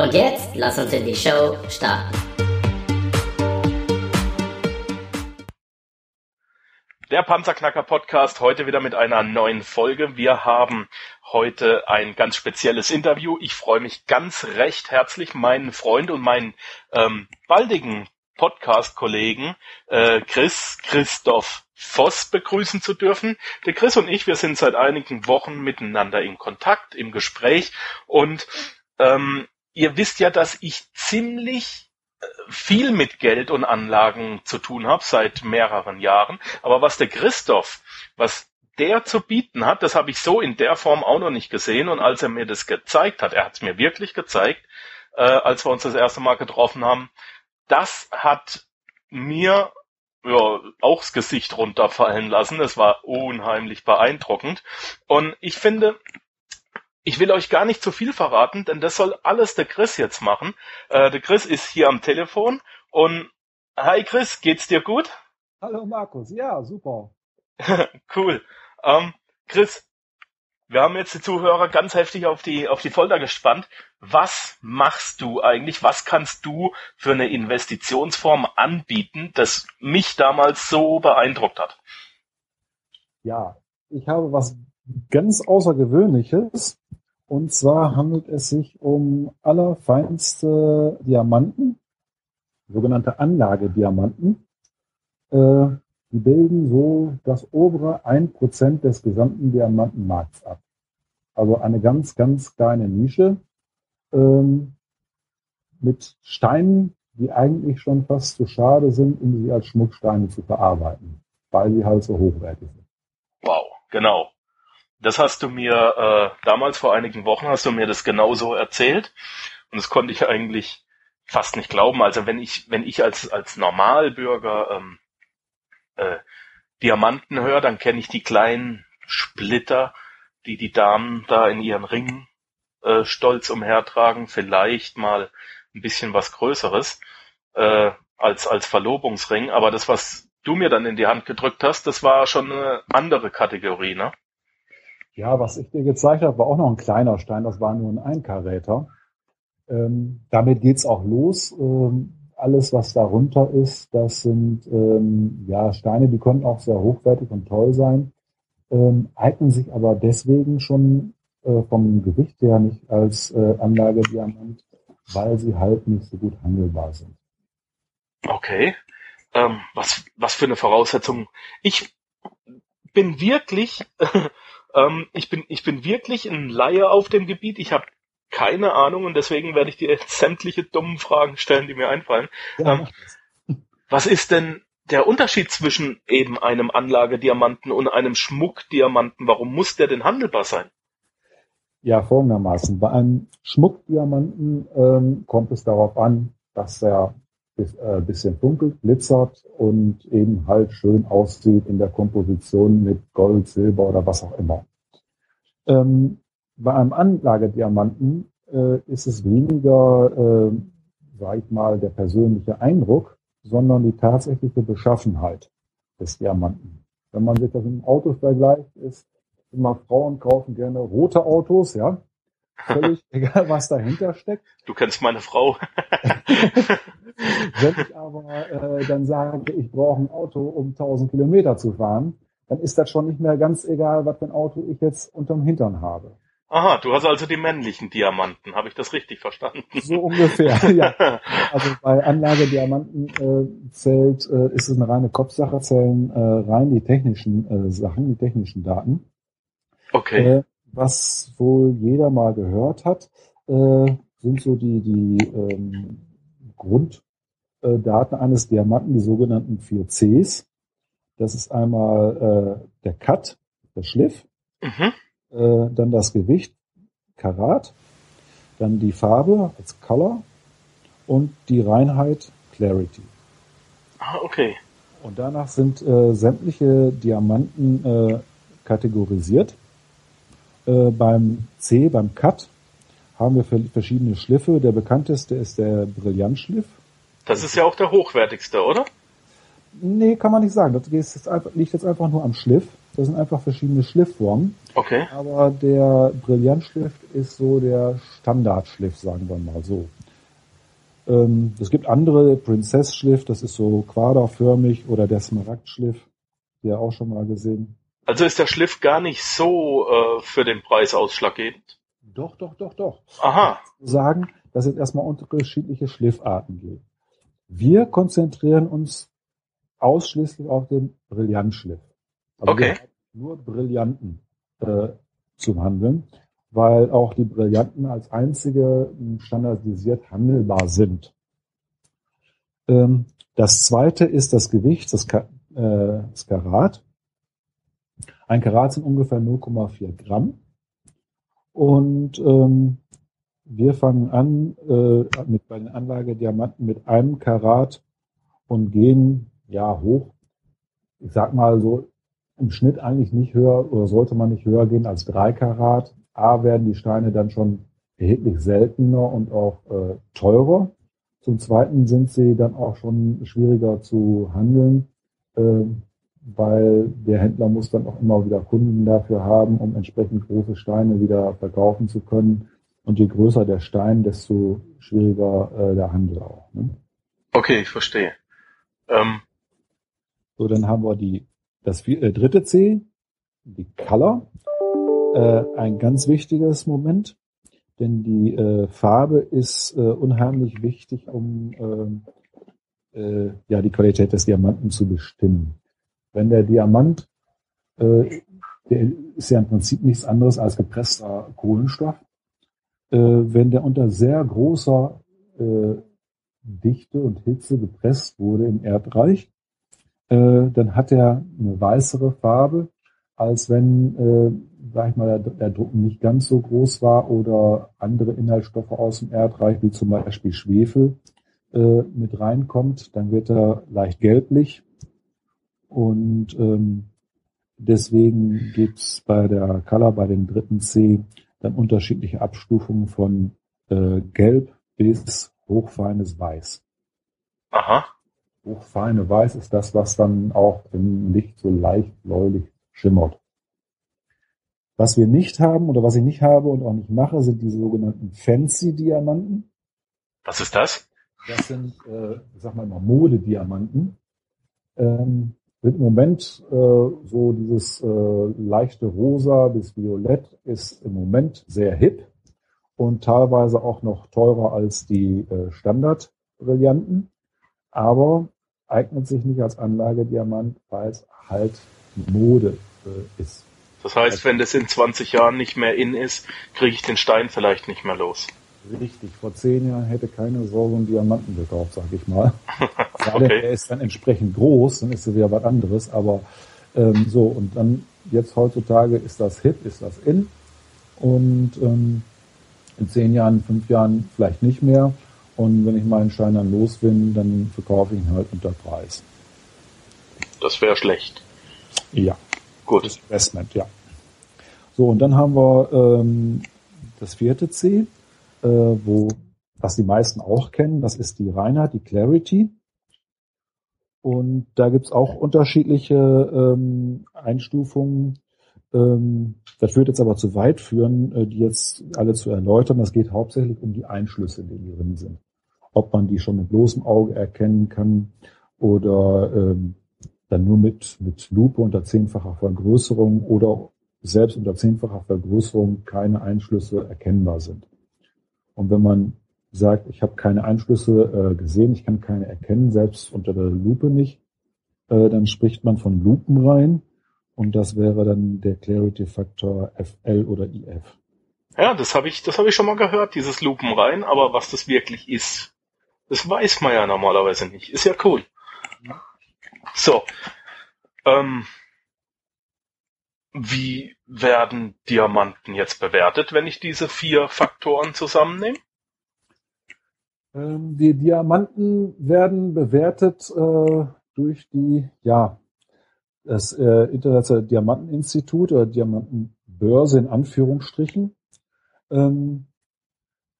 Und jetzt lass uns in die Show starten. Der Panzerknacker Podcast heute wieder mit einer neuen Folge. Wir haben heute ein ganz spezielles Interview. Ich freue mich ganz recht herzlich, meinen Freund und meinen ähm, baldigen Podcast-Kollegen äh, Chris Christoph Voss begrüßen zu dürfen. Der Chris und ich, wir sind seit einigen Wochen miteinander in Kontakt, im Gespräch und ähm, ihr wisst ja, dass ich ziemlich äh, viel mit Geld und Anlagen zu tun habe seit mehreren Jahren. Aber was der Christoph, was der zu bieten hat, das habe ich so in der Form auch noch nicht gesehen. Und als er mir das gezeigt hat, er hat es mir wirklich gezeigt, äh, als wir uns das erste Mal getroffen haben, das hat mir ja, auch das Gesicht runterfallen lassen. Es war unheimlich beeindruckend. Und ich finde, ich will euch gar nicht zu viel verraten, denn das soll alles der Chris jetzt machen. Äh, der Chris ist hier am Telefon und hi Chris, geht's dir gut? Hallo Markus, ja, super. cool. Ähm, Chris, wir haben jetzt die Zuhörer ganz heftig auf die, auf die Folter gespannt. Was machst du eigentlich? Was kannst du für eine Investitionsform anbieten, das mich damals so beeindruckt hat? Ja, ich habe was ganz Außergewöhnliches. Und zwar handelt es sich um allerfeinste Diamanten, sogenannte Anlagediamanten. Äh, die bilden so das obere 1% des gesamten Diamantenmarkts ab. Also eine ganz, ganz kleine Nische ähm, mit Steinen, die eigentlich schon fast zu schade sind, um sie als Schmucksteine zu verarbeiten, weil sie halt so hochwertig sind. Wow, genau. Das hast du mir äh, damals vor einigen Wochen hast du mir das genauso erzählt und das konnte ich eigentlich fast nicht glauben. Also wenn ich wenn ich als als Normalbürger ähm, äh, Diamanten höre, dann kenne ich die kleinen Splitter, die die Damen da in ihren Ringen äh, stolz umhertragen, vielleicht mal ein bisschen was Größeres äh, als als Verlobungsring. Aber das, was du mir dann in die Hand gedrückt hast, das war schon eine andere Kategorie, ne? Ja, was ich dir gezeigt habe, war auch noch ein kleiner Stein, das war nur ein Einkaräter. Ähm, damit geht's auch los. Ähm, alles, was darunter ist, das sind ähm, ja Steine, die können auch sehr hochwertig und toll sein, ähm, eignen sich aber deswegen schon äh, vom Gewicht her nicht als äh, Anlagediamant, weil sie halt nicht so gut handelbar sind. Okay. Ähm, was, was für eine Voraussetzung. Ich bin wirklich, ähm, ich bin, ich bin wirklich ein Laie auf dem Gebiet. Ich habe keine Ahnung und deswegen werde ich dir sämtliche dummen Fragen stellen, die mir einfallen. Ja. Ähm, was ist denn der Unterschied zwischen eben einem Anlagediamanten und einem Schmuckdiamanten? Warum muss der denn handelbar sein? Ja, folgendermaßen. Bei einem Schmuckdiamanten ähm, kommt es darauf an, dass er äh, bisschen dunkelt, glitzert und eben halt schön aussieht in der Komposition mit Gold, Silber oder was auch immer. Ähm, bei einem Anlagediamanten äh, ist es weniger, äh, sage ich mal, der persönliche Eindruck, sondern die tatsächliche Beschaffenheit des Diamanten. Wenn man sich das mit dem Auto vergleicht, ist immer Frauen kaufen gerne rote Autos, ja. Völlig egal, was dahinter steckt. Du kennst meine Frau. Wenn ich aber äh, dann sage, ich brauche ein Auto, um 1000 Kilometer zu fahren, dann ist das schon nicht mehr ganz egal, was für ein Auto ich jetzt unterm Hintern habe. Aha, du hast also die männlichen Diamanten, habe ich das richtig verstanden? So ungefähr, ja. Also bei Anlage Diamanten äh, zählt, äh, ist es eine reine Kopfsache, zählen äh, rein die technischen äh, Sachen, die technischen Daten. Okay. Äh, was wohl jeder mal gehört hat, äh, sind so die, die ähm, Grunddaten eines Diamanten, die sogenannten 4 Cs. Das ist einmal äh, der Cut, der Schliff. Mhm äh, dann das Gewicht, Karat, dann die Farbe als Color und die Reinheit Clarity. Ah, okay. Und danach sind äh, sämtliche Diamanten äh, kategorisiert. Äh, beim C, beim Cut, haben wir verschiedene Schliffe. Der bekannteste ist der Brillantschliff. Das ist ja auch der hochwertigste, oder? Nee, kann man nicht sagen. Das jetzt einfach, liegt jetzt einfach nur am Schliff. Das sind einfach verschiedene Schliffformen. Okay. Aber der Brillantschliff ist so der Standardschliff, sagen wir mal so. Ähm, es gibt andere, Princess-Schliff, das ist so quaderförmig, oder der Smaragd-Schliff, ja auch schon mal gesehen. Also ist der Schliff gar nicht so äh, für den Preis ausschlaggebend? Doch, doch, doch, doch. Aha. Sagen, dass es erstmal unterschiedliche Schliffarten gibt. Wir konzentrieren uns ausschließlich auf den Brillantschliff. Also okay. Nur Brillanten äh, zu handeln, weil auch die Brillanten als einzige standardisiert handelbar sind. Ähm, das zweite ist das Gewicht, das, Ka äh, das Karat. Ein Karat sind ungefähr 0,4 Gramm. Und ähm, wir fangen an äh, mit bei den Anlagediamanten mit einem Karat und gehen ja hoch. Ich sag mal so im Schnitt eigentlich nicht höher oder sollte man nicht höher gehen als drei Karat. A werden die Steine dann schon erheblich seltener und auch äh, teurer. Zum Zweiten sind sie dann auch schon schwieriger zu handeln, äh, weil der Händler muss dann auch immer wieder Kunden dafür haben, um entsprechend große Steine wieder verkaufen zu können. Und je größer der Stein, desto schwieriger äh, der Handel auch. Ne? Okay, ich verstehe. Ähm. So, dann haben wir die, das äh, dritte C, die Color. Äh, ein ganz wichtiges Moment, denn die äh, Farbe ist äh, unheimlich wichtig, um äh, äh, ja, die Qualität des Diamanten zu bestimmen. Wenn der Diamant, äh, der ist ja im Prinzip nichts anderes als gepresster Kohlenstoff, äh, wenn der unter sehr großer äh, Dichte und Hitze gepresst wurde im Erdreich, äh, dann hat er eine weißere Farbe, als wenn, äh, sag ich mal, der, der Druck nicht ganz so groß war oder andere Inhaltsstoffe aus dem Erdreich, wie zum Beispiel Schwefel, äh, mit reinkommt, dann wird er leicht gelblich und ähm, deswegen gibt's bei der Color, bei dem dritten C, dann unterschiedliche Abstufungen von äh, Gelb bis hochfeines Weiß. Aha. Hochfeine Weiß ist das, was dann auch im Licht so leicht bläulich schimmert. Was wir nicht haben oder was ich nicht habe und auch nicht mache, sind die sogenannten Fancy-Diamanten. Was ist das? Das sind, äh, ich sag mal immer Modediamanten. Ähm, im Moment äh, so dieses äh, leichte Rosa bis Violett ist im Moment sehr hip und teilweise auch noch teurer als die äh, Standard-Brillanten, aber eignet sich nicht als Anlagediamant, weil es halt Mode äh, ist. Das heißt, wenn das in 20 Jahren nicht mehr in ist, kriege ich den Stein vielleicht nicht mehr los. Richtig, vor zehn Jahren hätte keine Sorge um Diamanten gekauft, sag ich mal. Gerade Okay. er ist dann entsprechend groß, dann ist er wieder was anderes, aber ähm, so, und dann jetzt heutzutage ist das hip, ist das in und ähm, in zehn Jahren, fünf Jahren vielleicht nicht mehr. Und wenn ich meinen Schein dann los bin, dann verkaufe ich ihn halt unter Preis. Das wäre schlecht. Ja. Gut. Das Investment, ja. So, und dann haben wir ähm, das vierte C, äh, wo, was die meisten auch kennen, das ist die Reinheit, die Clarity. Und da gibt's auch unterschiedliche ähm, Einstufungen. Ähm, das würde jetzt aber zu weit führen, äh, die jetzt alle zu erläutern. Das geht hauptsächlich um die Einschlüsse, die drin sind. Ob man die schon mit bloßem Auge erkennen kann oder ähm, dann nur mit, mit Lupe unter zehnfacher Vergrößerung oder selbst unter zehnfacher Vergrößerung keine Einschlüsse erkennbar sind. Und wenn man sagt, ich habe keine Einschlüsse äh, gesehen, ich kann keine erkennen, selbst unter der Lupe nicht, äh, dann spricht man von Lupenreihen und das wäre dann der Clarity Factor FL oder IF. Ja, das habe ich, das ich schon mal gehört, dieses Lupenrein, aber was das wirklich ist, das weiß man ja normalerweise nicht. Ist ja cool. So. Ähm, Wie werden Diamanten jetzt bewertet, wenn ich diese vier Faktoren zusammennehme? Ähm, die Diamanten werden bewertet äh, durch die, ja, das äh, Internationale Diamanteninstitut oder Diamantenbörse in Anführungsstrichen. Ähm,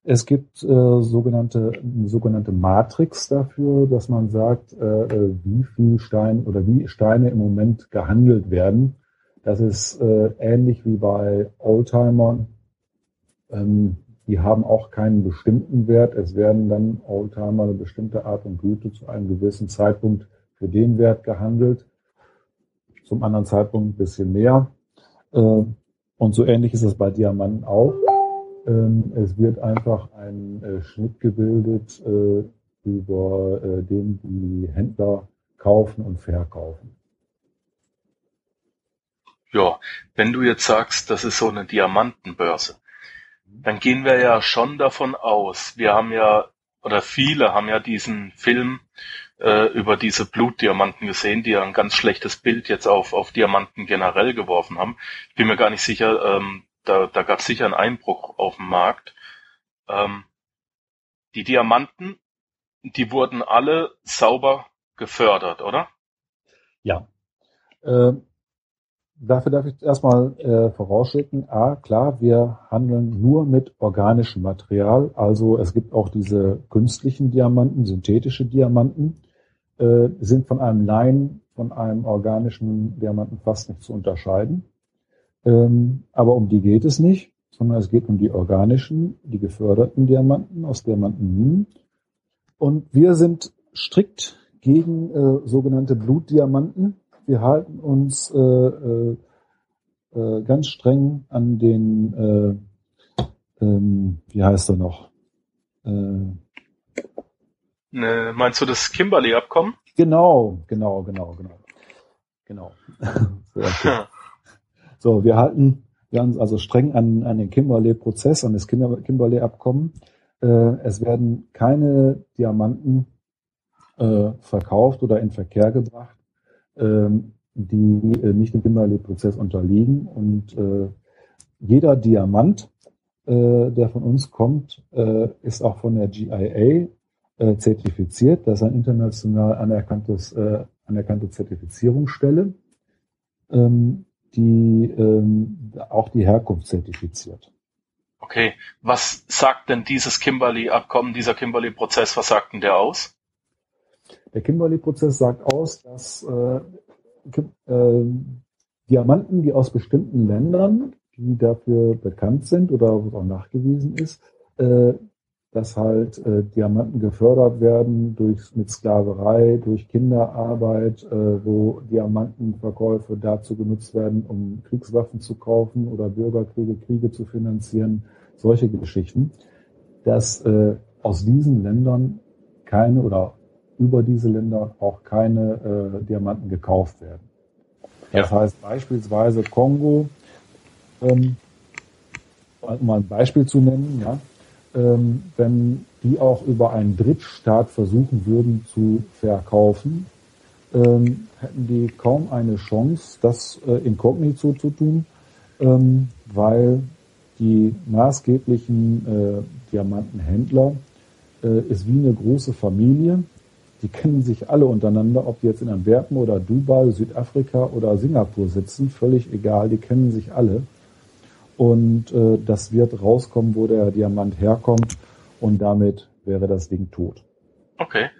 es gibt äh, sogenannte sogenannte Matrix dafür, dass man sagt, äh, äh, wie viel Stein oder wie Steine im Moment gehandelt werden. Das ist äh, ähnlich wie bei Oldtimern. Ähm, die haben auch keinen bestimmten Wert. Es werden dann Oldtimer eine bestimmte Art und Güte zu einem gewissen Zeitpunkt für den Wert gehandelt. Zum anderen Zeitpunkt ein bisschen mehr. Äh, und so ähnlich ist es bei Diamanten auch. Ähm, es wird einfach ein äh, Schnitt gebildet, äh, über äh, den die Händler kaufen und verkaufen. Ja, wenn du jetzt sagst, das ist so eine Diamantenbörse, dann gehen wir ja schon davon aus, wir haben ja, oder viele haben ja diesen Film äh, über diese Blutdiamanten gesehen, die ja ein ganz schlechtes Bild jetzt auf, auf Diamanten generell geworfen haben. Ich bin mir gar nicht sicher, ähm, da, da gab es sicher einen Einbruch auf dem Markt. Ähm, die Diamanten, die wurden alle sauber gefördert, oder? Ja. Äh, dafür darf ich erstmal äh, vorausschicken, A, klar, wir handeln nur mit organischem Material, also es gibt auch diese künstlichen Diamanten, synthetische Diamanten, äh, sind von einem Laien, von einem organischen Diamanten fast nicht zu unterscheiden. Ähm, aber um die geht es nicht, sondern es geht um die organischen, die geförderten Diamanten aus Diamantenminen. Und wir sind strikt gegen äh, sogenannte Blutdiamanten. Wir halten uns äh, äh, äh ganz streng an den, äh, ähm, wie heißt er noch? Ne, meinst du das Kimberley-Abkommen? Genau, genau, genau, genau. Genau. So, wir halten wir uns also streng an, an den Kimberley-Prozess, an das Kimberley-Abkommen. Äh, es werden keine Diamanten äh, verkauft oder in Verkehr gebracht, die äh, nicht dem Kimberley-Prozess unterliegen. Und äh, jeder Diamant, äh, der von uns kommt, ist auch von der GIA zertifiziert. Das ist eine international anerkanntes, anerkannte Zertifizierungsstelle. Ähm, die ähm, auch die Herkunft zertifiziert. Okay, was sagt denn dieses Kimberley-Abkommen, dieser Kimberley-Prozess, was sagt denn der aus? Der Kimberley-Prozess sagt aus, dass äh, äh, Diamanten, die aus bestimmten Ländern, die dafür bekannt sind oder wo auch nachgewiesen ist, äh, dass halt äh, Diamanten gefördert werden durch mit Sklaverei, durch Kinderarbeit, äh, wo Diamantenverkäufe dazu genutzt werden, um Kriegswaffen zu kaufen oder Bürgerkriege, Kriege zu finanzieren, solche Geschichten, dass äh, aus diesen Ländern keine oder über diese Länder auch keine äh, Diamanten gekauft werden. Das ja. heißt beispielsweise Kongo, ähm, um mal ein Beispiel zu nennen, ja, ähm, wenn die auch über einen Drittstaat versuchen würden zu verkaufen, ähm, hätten die kaum eine Chance, das äh, inkognito zu tun, ähm, weil die maßgeblichen äh, Diamantenhändler äh, ist wie eine große Familie. Die kennen sich alle untereinander, ob die jetzt in Antwerpen oder Dubai, Südafrika oder Singapur sitzen, völlig egal, die kennen sich alle. Und äh, das wird rauskommen, wo der Diamant herkommt. Und damit wäre das Ding tot. Okay.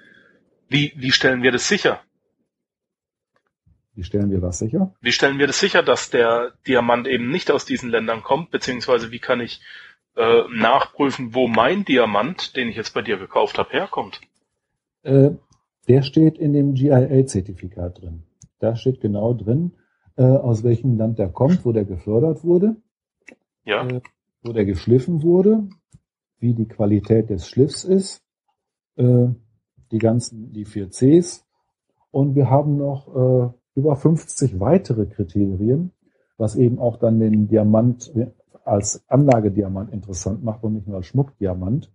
Wie, wie stellen wir das sicher? Wie stellen wir das sicher? Wie stellen wir das sicher, dass der Diamant eben nicht aus diesen Ländern kommt? Beziehungsweise wie kann ich äh, nachprüfen, wo mein Diamant, den ich jetzt bei dir gekauft habe, herkommt? Äh, der steht in dem GIA-Zertifikat drin. Da steht genau drin, äh, aus welchem Land der kommt, wo der gefördert wurde ja. äh, wo der geschliffen wurde, wie die Qualität des Schliffs ist, äh, die ganzen, die vier Cs. Und wir haben noch äh, über 50 weitere Kriterien, was eben auch dann den Diamant als Anlagediamant interessant macht und nicht nur als Schmuckdiamant,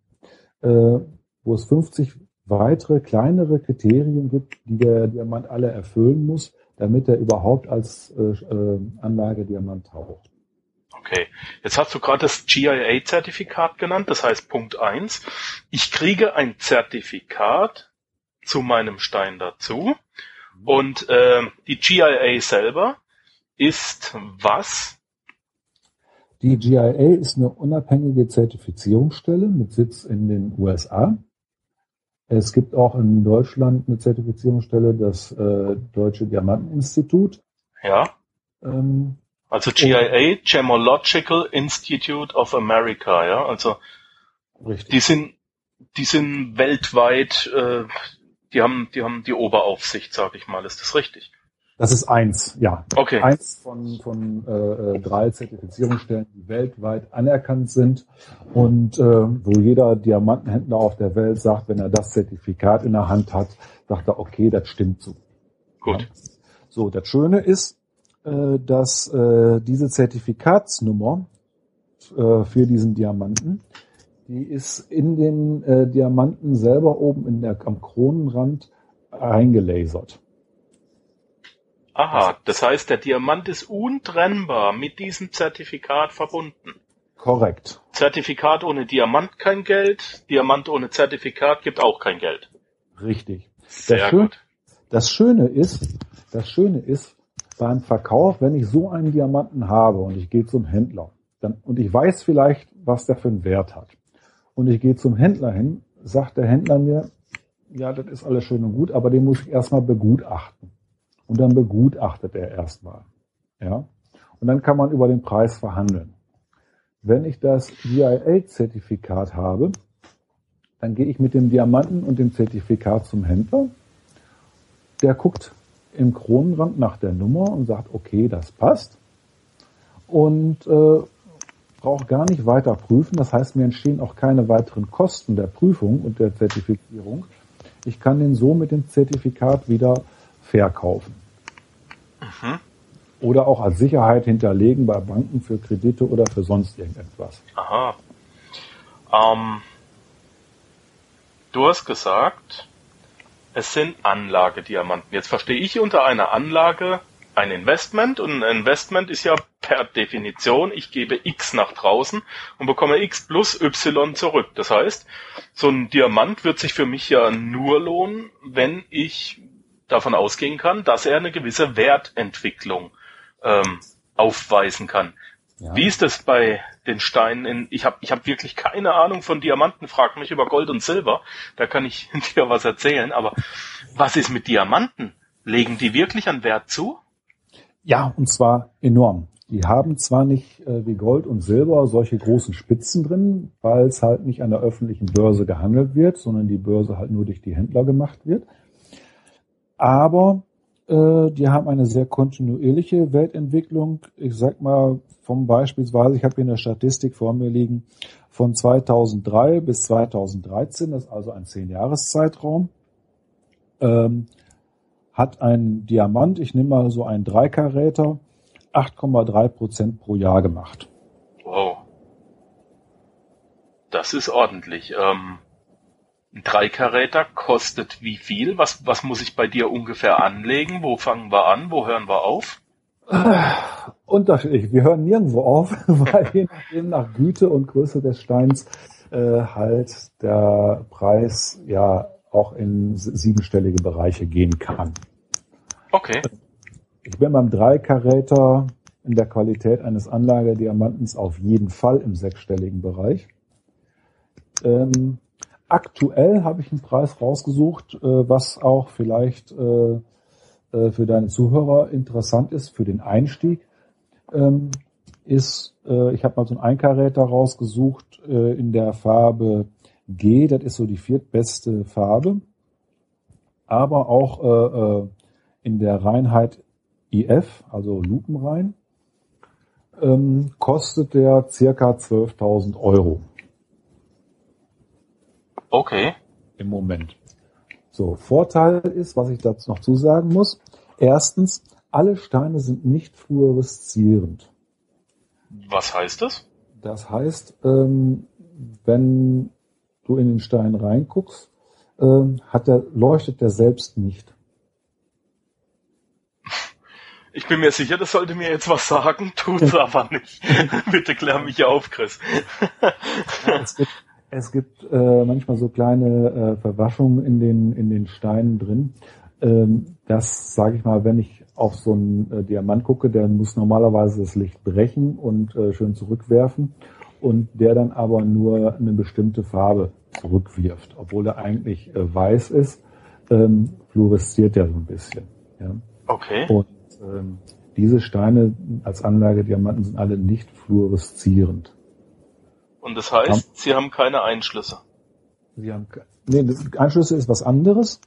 äh, wo es 50 weitere kleinere Kriterien gibt, die der Diamant alle erfüllen muss, damit er überhaupt als äh, äh, Anlage Diamant taucht. Okay, jetzt hast du gerade das GIA-Zertifikat genannt, das heißt Punkt eins. Ich kriege ein Zertifikat zu meinem Stein dazu und äh, die GIA selber ist was? Die GIA ist eine unabhängige Zertifizierungsstelle mit Sitz in den USA. Es gibt auch in Deutschland eine Zertifizierungsstelle, das äh, Deutsche Diamanteninstitut. Ja. Ähm, Also GIA, Gemological Institute of America, ja. Also richtig. die sind, die sind weltweit, äh, die haben, die haben die Oberaufsicht, sage ich mal. Ist das richtig? Das ist eins, ja. Okay. Eins von, von äh, äh, drei Zertifizierungsstellen, die weltweit anerkannt sind und äh, wo jeder Diamantenhändler auf der Welt sagt, wenn er das Zertifikat in der Hand hat, sagt er, okay, das stimmt so. Gut. Ja. So, das Schöne ist, äh, dass äh, diese Zertifikatsnummer äh, für diesen Diamanten, die ist in den äh, Diamanten selber oben in der, am Kronenrand eingelasert. Aha, das heißt, der Diamant ist untrennbar mit diesem Zertifikat verbunden. Korrekt. Zertifikat ohne Diamant kein Geld, Diamant ohne Zertifikat gibt auch kein Geld. Richtig. Sehr Das, gut. das Schöne ist, das Schöne ist, beim Verkauf, wenn ich so einen Diamanten habe und ich gehe zum Händler dann, und ich weiß vielleicht, was der für einen Wert hat. Und ich gehe zum Händler hin, sagt der Händler mir, ja, das ist alles schön und gut, aber den muss ich erstmal begutachten. Und dann begutachtet er erstmal. Ja. Und dann kann man über den Preis verhandeln. Wenn ich das GIA-Zertifikat habe, dann gehe ich mit dem Diamanten und dem Zertifikat zum Händler. Der guckt im Kronenrand nach der Nummer und sagt, okay, das passt. Und äh, braucht gar nicht weiter prüfen. Das heißt, mir entstehen auch keine weiteren Kosten der Prüfung und der Zertifizierung. Ich kann den so mit dem Zertifikat wieder verkaufen. Oder auch als Sicherheit hinterlegen bei Banken für Kredite oder für sonst irgendetwas. Aha. Ähm, du hast gesagt, es sind Anlagediamanten. Jetzt verstehe ich unter einer Anlage ein Investment und ein Investment ist ja per Definition, ich gebe X nach draußen und bekomme X plus Y zurück. Das heißt, so ein Diamant wird sich für mich ja nur lohnen, wenn ich davon ausgehen kann, dass er eine gewisse Wertentwicklung ähm, aufweisen kann. Ja. Wie ist das bei den Steinen? In, ich habe ich hab wirklich keine Ahnung von Diamanten. Frag mich über Gold und Silber. Da kann ich dir was erzählen. Aber was ist mit Diamanten? Legen die wirklich an Wert zu? Ja, und zwar enorm. Die haben zwar nicht äh, wie Gold und Silber solche großen Spitzen drin, weil es halt nicht an der öffentlichen Börse gehandelt wird, sondern die Börse halt nur durch die Händler gemacht wird. Aber äh, die haben eine sehr kontinuierliche Weltentwicklung. Ich sag mal, vom beispielsweise, ich habe hier eine Statistik vor mir liegen, von 2003 bis 2013, das ist also ein Zehn-Jahres-Zeitraum, ähm, hat ein Diamant, ich nehme mal so einen Dreikaräter, 8,3 Prozent pro Jahr gemacht. Wow. Das ist ordentlich. Ähm, ein Dreikaräter kostet wie viel? Was, was muss ich bei dir ungefähr anlegen? Wo fangen wir an? Wo hören wir auf? Unterschiedlich. Wir hören nirgendwo auf, weil je nachdem nach Güte und Größe des Steins äh, halt der Preis ja auch in siebenstellige Bereiche gehen kann. Okay. Ich bin beim Dreikaräter in der Qualität eines Anlagediamantens auf jeden Fall im sechsstelligen Bereich. Ähm, aktuell habe ich einen Preis rausgesucht, äh, was auch vielleicht äh, äh, für deine Zuhörer interessant ist, für den Einstieg, ähm, ist, ich habe mal so einen Einkaräter rausgesucht in der Farbe G, das ist so die viertbeste Farbe, aber auch in der Reinheit IF, also lupenrein, ähm, kostet der circa 12.000 Euro Okay. im Moment. So, Vorteil ist, was ich dazu noch zusagen muss. Erstens, alle Steine sind nicht fluoreszierend. Was heißt das? Das heißt, ähm, wenn du in den Stein reinguckst, ähm, hat der, leuchtet der selbst nicht. Ich bin mir sicher, das sollte mir jetzt was sagen, tut's aber nicht. Bitte klär mich auf, Chris. es gibt, es gibt äh, manchmal so kleine äh, Verwaschungen in den, in den Steinen drin. Ähm, das sage ich mal, wenn ich auf so einen äh, Diamant gucke, der muss normalerweise das Licht brechen und äh, schön zurückwerfen und der dann aber nur eine bestimmte Farbe zurückwirft, obwohl er eigentlich äh, weiß ist, ähm, fluoresziert er so ein bisschen. Ja. Okay. Und ähm, diese Steine als Anlagediamanten sind alle nicht fluoreszierend. Und das heißt, haben, sie haben keine Einschlüsse. Sie haben nee, Einschlüsse ist was anderes.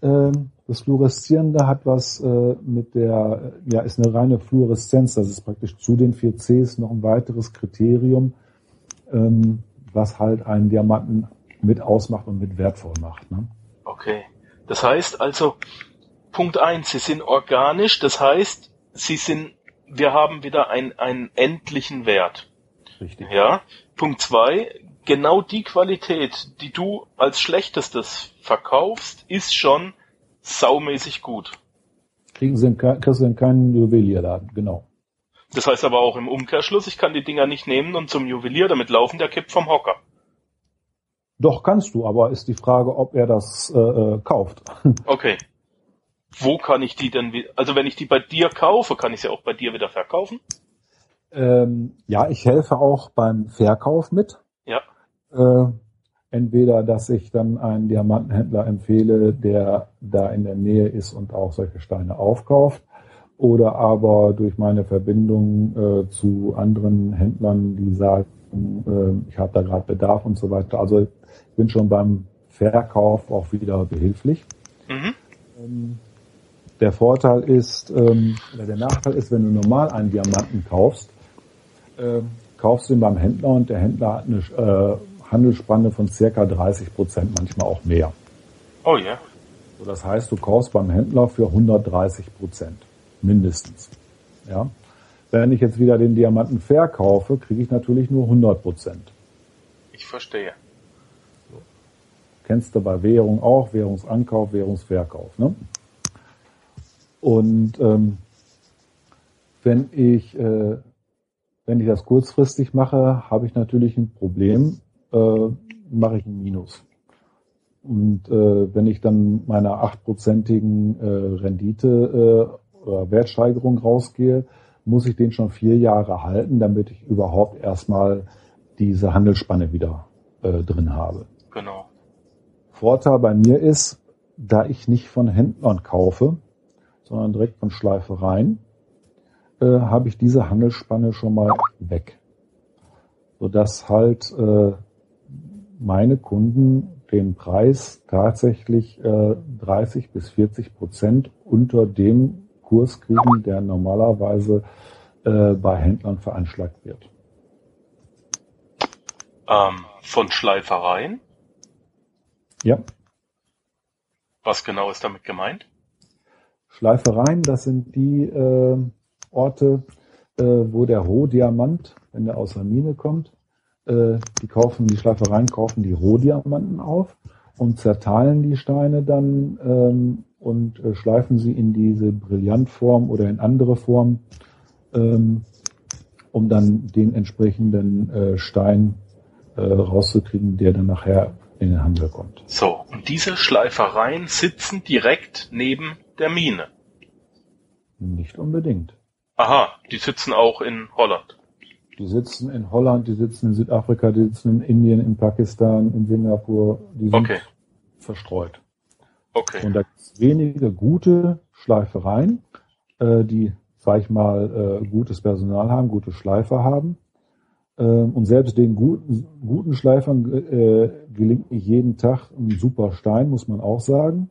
Ähm, das Fluoreszierende hat was äh, mit der, ja, ist eine reine Fluoreszenz. Das ist praktisch zu den 4 Cs noch ein weiteres Kriterium, ähm, was halt einen Diamanten mit ausmacht und mit wertvoll macht. Ne? Okay. Das heißt also, Punkt eins, sie sind organisch, das heißt, sie sind, wir haben wieder ein, einen endlichen Wert. Richtig. Ja. Punkt zwei, genau die Qualität, die du als schlechtestes verkaufst, ist schon saumäßig gut. Kriegen sie in, kriegst du in keinen Juwelierladen, genau. Das heißt aber auch im Umkehrschluss, ich kann die Dinger nicht nehmen und zum Juwelier damit laufen, der kippt vom Hocker. Doch kannst du, aber ist die Frage, ob er das äh, äh kauft. Okay. Wo kann ich die denn, also wenn ich die bei dir kaufe, kann ich sie auch bei dir wieder verkaufen? Ähm, ja, ich helfe auch beim Verkauf mit. Ja. Äh, entweder, dass ich dann einen Diamantenhändler empfehle, der da in der Nähe ist und auch solche Steine aufkauft, oder aber durch meine Verbindung äh, zu anderen Händlern, die sagen, äh, ich habe da gerade Bedarf und so weiter. Also ich bin schon beim Verkauf auch wieder behilflich. Mhm. Ähm, der Vorteil ist, ähm, oder der Nachteil ist, wenn du normal einen Diamanten kaufst, äh, kaufst du ihn beim Händler und der Händler hat eine äh, Handelsspanne von circa 30 Prozent, manchmal auch mehr. Oh ja. Yeah. So, das heißt, du kaufst beim Händler für 130 Prozent, mindestens. Ja. Wenn ich jetzt wieder den Diamanten verkaufe, kriege ich natürlich nur 100 Prozent. Ich verstehe. So. Kennst du bei Währung auch, Währungsankauf, Währungsverkauf, ne? Und ähm, wenn ich äh, wenn ich das kurzfristig mache, habe ich natürlich ein Problem, äh, mache ich ein Minus. Und äh, wenn ich dann meiner achtprozentigen äh, Rendite äh, oder Wertsteigerung rausgehe, muss ich den schon vier Jahre halten, damit ich überhaupt erstmal diese Handelsspanne wieder äh, drin habe. Genau. Vorteil bei mir ist, da ich nicht von Händlern kaufe, sondern direkt von Schleifereien, äh, habe ich diese Handelsspanne schon mal weg. Sodass halt äh, meine Kunden den Preis tatsächlich äh, 30 bis 40 Prozent unter dem Kurs kriegen, der normalerweise äh, bei Händlern veranschlagt wird. Ähm, von Schleifereien? Ja. Was genau ist damit gemeint? Schleifereien, das sind die äh, Orte, äh, wo der Rohdiamant, wenn der aus der Mine kommt, äh, die kaufen, die Schleifereien kaufen die Rohdiamanten auf und zerteilen die Steine dann ähm, und äh, schleifen sie in diese Brillantform oder in andere Form, ähm, um dann den entsprechenden äh, Stein äh, rauszukriegen, der dann nachher in den Handel kommt. So, und diese Schleifereien sitzen direkt neben der Mine. Nicht unbedingt. Aha, die sitzen auch in Holland. Die sitzen in Holland, die sitzen in Südafrika, die sitzen in Indien, in Pakistan, in Singapur, die sind okay. verstreut. Okay. Und da gibt es wenige gute Schleifereien, äh, die, sag ich mal, äh, gutes Personal haben, gute Schleifer haben. Äh, und selbst den guten, guten Schleifern äh, gelingt nicht jeden Tag ein super Stein, muss man auch sagen.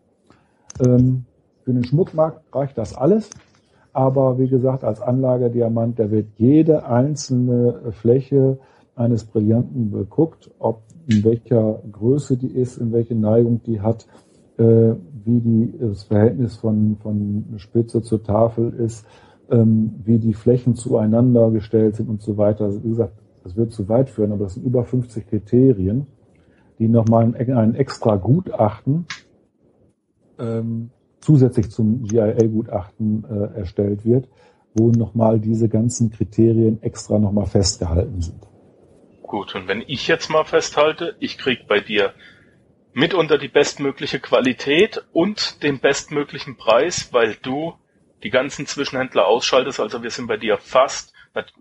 Ähm, für den Schmuckmarkt reicht das alles. Aber wie gesagt, als Anlagediamant, da wird jede einzelne Fläche eines Brillanten beguckt, ob in welcher Größe die ist, in welche Neigung die hat, äh, wie die, das Verhältnis von, von Spitze zur Tafel ist, ähm, wie die Flächen zueinander gestellt sind und so weiter. Also wie gesagt, das wird zu weit führen, aber das sind über 50 Kriterien, die nochmal ein, ein extra Gutachten ähm, zusätzlich zum GIA-Gutachten äh, erstellt wird, wo nochmal diese ganzen Kriterien extra nochmal festgehalten sind. Gut, und wenn ich jetzt mal festhalte, ich krieg bei dir mitunter die bestmögliche Qualität und den bestmöglichen Preis, weil du die ganzen Zwischenhändler ausschaltest. Also wir sind bei dir fast,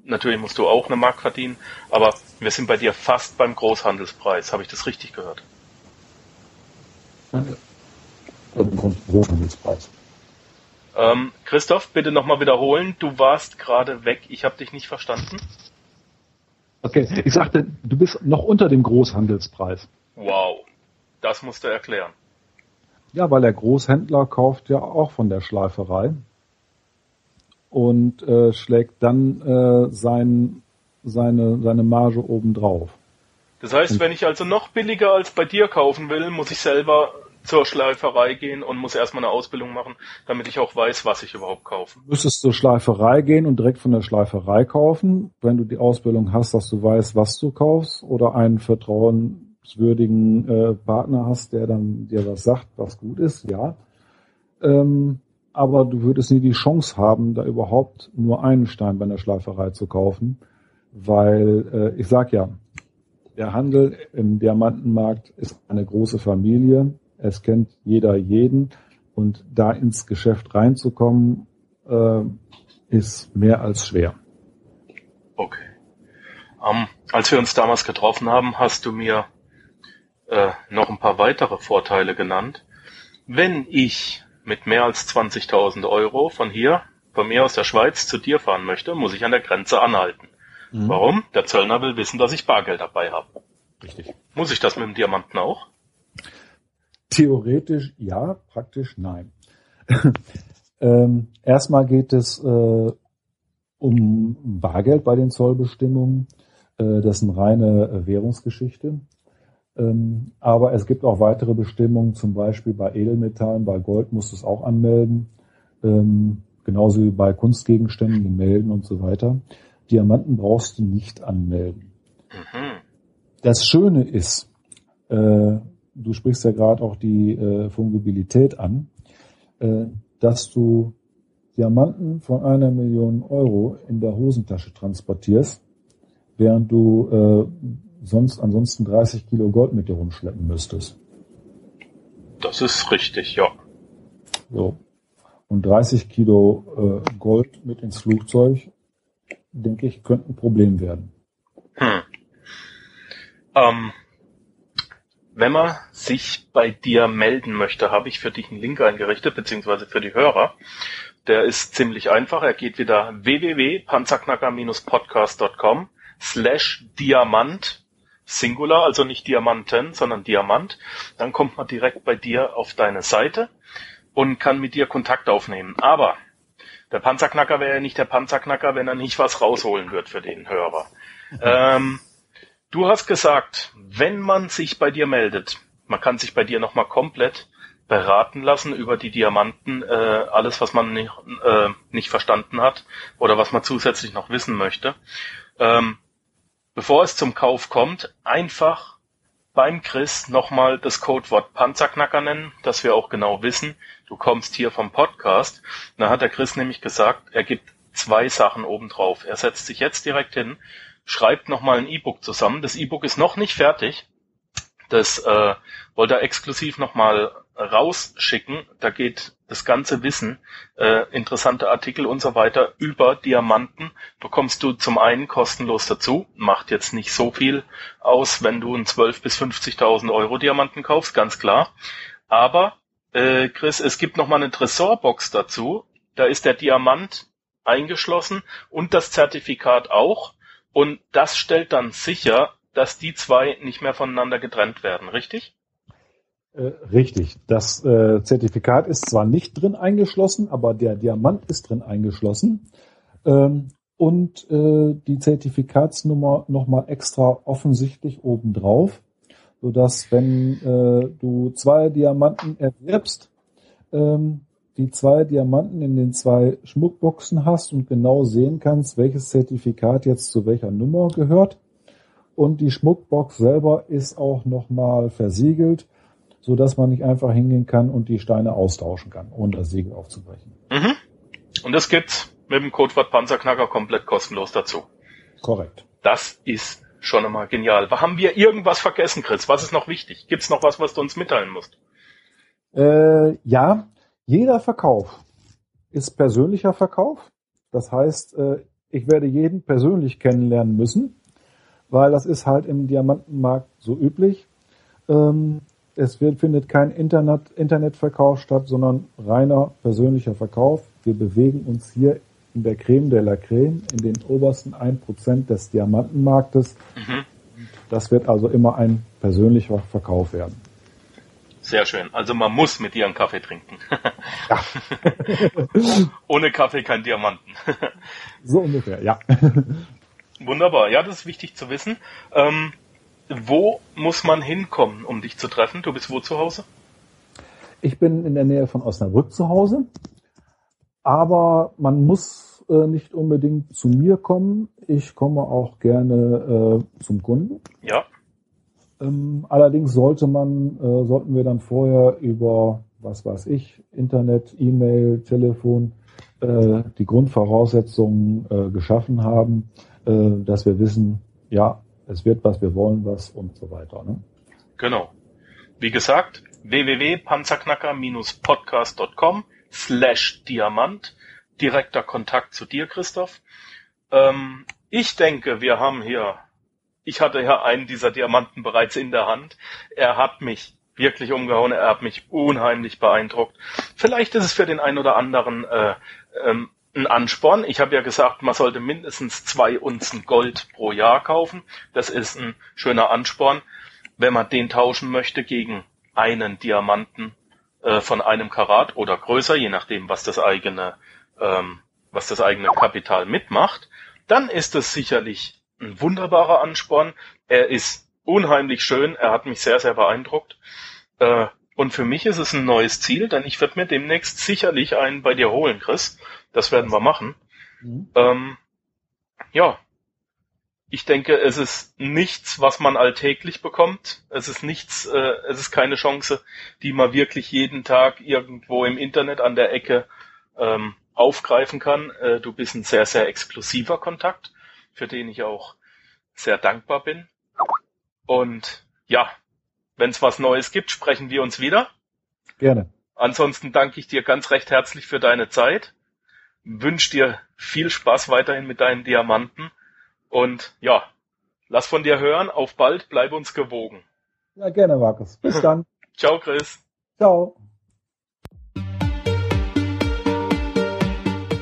natürlich musst du auch eine Mark verdienen, aber wir sind bei dir fast beim Großhandelspreis. Habe ich das richtig gehört? Beim Großhandelspreis. Ähm, Christoph, bitte nochmal wiederholen. Du warst gerade weg. Ich habe dich nicht verstanden. Okay, ich sagte, du bist noch unter dem Großhandelspreis. Wow, das musst du erklären. Ja, weil der Großhändler kauft ja auch von der Schleiferei und äh, schlägt dann äh, sein, seine, seine Marge obendrauf. Das heißt, und wenn ich also noch billiger als bei dir kaufen will, muss ich selber zur Schleiferei gehen und muss erstmal eine Ausbildung machen, damit ich auch weiß, was ich überhaupt kaufe. Du müsstest zur Schleiferei gehen und direkt von der Schleiferei kaufen, wenn du die Ausbildung hast, dass du weißt, was du kaufst oder einen vertrauenswürdigen äh, Partner hast, der dann dir was sagt, was gut ist, ja. Ähm, aber du würdest nie die Chance haben, da überhaupt nur einen Stein bei der Schleiferei zu kaufen, weil äh, ich sag ja, der Handel im Diamantenmarkt ist eine große Familie. Es kennt jeder jeden und da ins Geschäft reinzukommen, äh, ist mehr als schwer. Okay. Ähm, als wir uns damals getroffen haben, hast du mir äh, noch ein paar weitere Vorteile genannt. Wenn ich mit mehr als 20.000 Euro von hier, von mir aus der Schweiz zu dir fahren möchte, muss ich an der Grenze anhalten. Mhm. Warum? Der Zöllner will wissen, dass ich Bargeld dabei habe. Richtig. Muss ich das mit dem Diamanten auch? Theoretisch ja, praktisch nein. ähm, erstmal geht es äh, um Bargeld bei den Zollbestimmungen. Äh, das ist eine reine Währungsgeschichte. Ähm, aber es gibt auch weitere Bestimmungen, zum Beispiel bei Edelmetallen, bei Gold musst du es auch anmelden, ähm, genauso wie bei Kunstgegenständen, die melden und so weiter. Diamanten brauchst du nicht anmelden. Mhm. Das Schöne ist, äh, du sprichst ja gerade auch die äh, Fungibilität an, äh, dass du Diamanten von einer Million Euro in der Hosentasche transportierst, während du äh, sonst ansonsten 30 Kilo Gold mit dir rumschleppen müsstest. Das ist richtig, ja. So. Und 30 Kilo äh, Gold mit ins Flugzeug, denke ich, könnte ein Problem werden. Hm. Ähm, wenn man sich bei dir melden möchte, habe ich für dich einen Link eingerichtet, beziehungsweise für die Hörer. Der ist ziemlich einfach. Er geht wieder www.panzerknacker-podcast.com slash Diamant Singular, also nicht Diamanten, sondern Diamant, dann kommt man direkt bei dir auf deine Seite und kann mit dir Kontakt aufnehmen. Aber der Panzerknacker wäre ja nicht der Panzerknacker, wenn er nicht was rausholen wird für den Hörer. ähm, du hast gesagt, wenn man sich bei dir meldet, man kann sich bei dir nochmal komplett beraten lassen über die Diamanten, äh, alles, was man nicht, äh, nicht verstanden hat oder was man zusätzlich noch wissen möchte. Ähm, bevor es zum Kauf kommt, einfach beim Chris nochmal das Codewort Panzerknacker nennen, dass wir auch genau wissen, du kommst hier vom Podcast. Da hat der Chris nämlich gesagt, er gibt zwei Sachen obendrauf. Er setzt sich jetzt direkt hin, schreibt nochmal ein E-Book zusammen. Das E-Book ist noch nicht fertig. Das äh, wollte er exklusiv nochmal rausschicken. Da geht das ganze Wissen, äh, interessante Artikel und so weiter über Diamanten bekommst du zum einen kostenlos dazu. Macht jetzt nicht so viel aus, wenn du einen 12 bis 50.000 Euro Diamanten kaufst, ganz klar. Aber äh, Chris, es gibt noch mal eine Tresorbox dazu. Da ist der Diamant eingeschlossen und das Zertifikat auch. Und das stellt dann sicher, dass die zwei nicht mehr voneinander getrennt werden, richtig? Äh, richtig. Das äh, Zertifikat ist zwar nicht drin eingeschlossen, aber der Diamant ist drin eingeschlossen. Ähm, und äh, die Zertifikatsnummer nochmal extra offensichtlich obendrauf, sodass wenn äh, du zwei Diamanten erwirbst, ähm, die zwei Diamanten in den zwei Schmuckboxen hast und genau sehen kannst, welches Zertifikat jetzt zu welcher Nummer gehört. Und die Schmuckbox selber ist auch nochmal versiegelt so dass man nicht einfach hingehen kann und die Steine austauschen kann, ohne das Siegel aufzubrechen. Mhm. Und das gibt's mit dem Codewort Panzerknacker komplett kostenlos dazu. Korrekt. Das ist schon einmal genial. Haben wir irgendwas vergessen, Chris? Was ist noch wichtig? Gibt's noch was, was du uns mitteilen musst? Äh, ja, jeder Verkauf ist persönlicher Verkauf. Das heißt, äh, ich werde jeden persönlich kennenlernen müssen, weil das ist halt im Diamantenmarkt so üblich. Ähm, es wird, findet kein Internet, Internetverkauf statt, sondern reiner persönlicher Verkauf. Wir bewegen uns hier in der Creme de la Creme, in den obersten 1% des Diamantenmarktes. Mhm. Das wird also immer ein persönlicher Verkauf werden. Sehr schön. Also man muss mit dir einen Kaffee trinken. Ja. Ohne Kaffee kein Diamanten. so ungefähr, ja. Wunderbar. Ja, das ist wichtig zu wissen. Ähm, wo muss man hinkommen, um dich zu treffen? Du bist wo zu Hause? Ich bin in der Nähe von Osnabrück zu Hause. Aber man muss äh, nicht unbedingt zu mir kommen. Ich komme auch gerne äh, zum Kunden. Ja. Ähm, allerdings sollte man, äh, sollten wir dann vorher über, was weiß ich, Internet, E-Mail, Telefon, äh, die Grundvoraussetzungen äh, geschaffen haben, äh, dass wir wissen, ja, es wird was, wir wollen was und so weiter. Ne? Genau. Wie gesagt, www.panzerknacker-podcast.com slash Diamant. Direkter Kontakt zu dir, Christoph. Ähm, ich denke, wir haben hier ich hatte ja einen dieser Diamanten bereits in der Hand. Er hat mich wirklich umgehauen, er hat mich unheimlich beeindruckt. Vielleicht ist es für den einen oder anderen äh, ähm, ein Ansporn. Ich habe ja gesagt, man sollte mindestens zwei Unzen Gold pro Jahr kaufen. Das ist ein schöner Ansporn, wenn man den tauschen möchte gegen einen Diamanten äh, von einem Karat oder größer, je nachdem, was das eigene, ähm, was das eigene Kapital mitmacht. Dann ist es sicherlich ein wunderbarer Ansporn. Er ist unheimlich schön. Er hat mich sehr, sehr beeindruckt. Äh, und für mich ist es ein neues Ziel, denn ich werde mir demnächst sicherlich einen bei dir holen, Chris. Das werden wir machen. Mhm. Ähm, ja. Ich denke, es ist nichts, was man alltäglich bekommt. Es ist nichts, äh, es ist keine Chance, die man wirklich jeden Tag irgendwo im Internet an der Ecke ähm, aufgreifen kann. Äh, du bist ein sehr, sehr exklusiver Kontakt für den ich auch sehr dankbar bin. Und ja, wenn es was Neues gibt, sprechen wir uns wieder. Gerne. Ansonsten danke ich dir ganz recht herzlich für deine Zeit. Wünsche dir viel Spaß weiterhin mit deinen Diamanten. Und ja, lass von dir hören. Auf bald, bleib uns gewogen. Ja, gerne, Markus. Bis dann. Ciao, Chris. Ciao.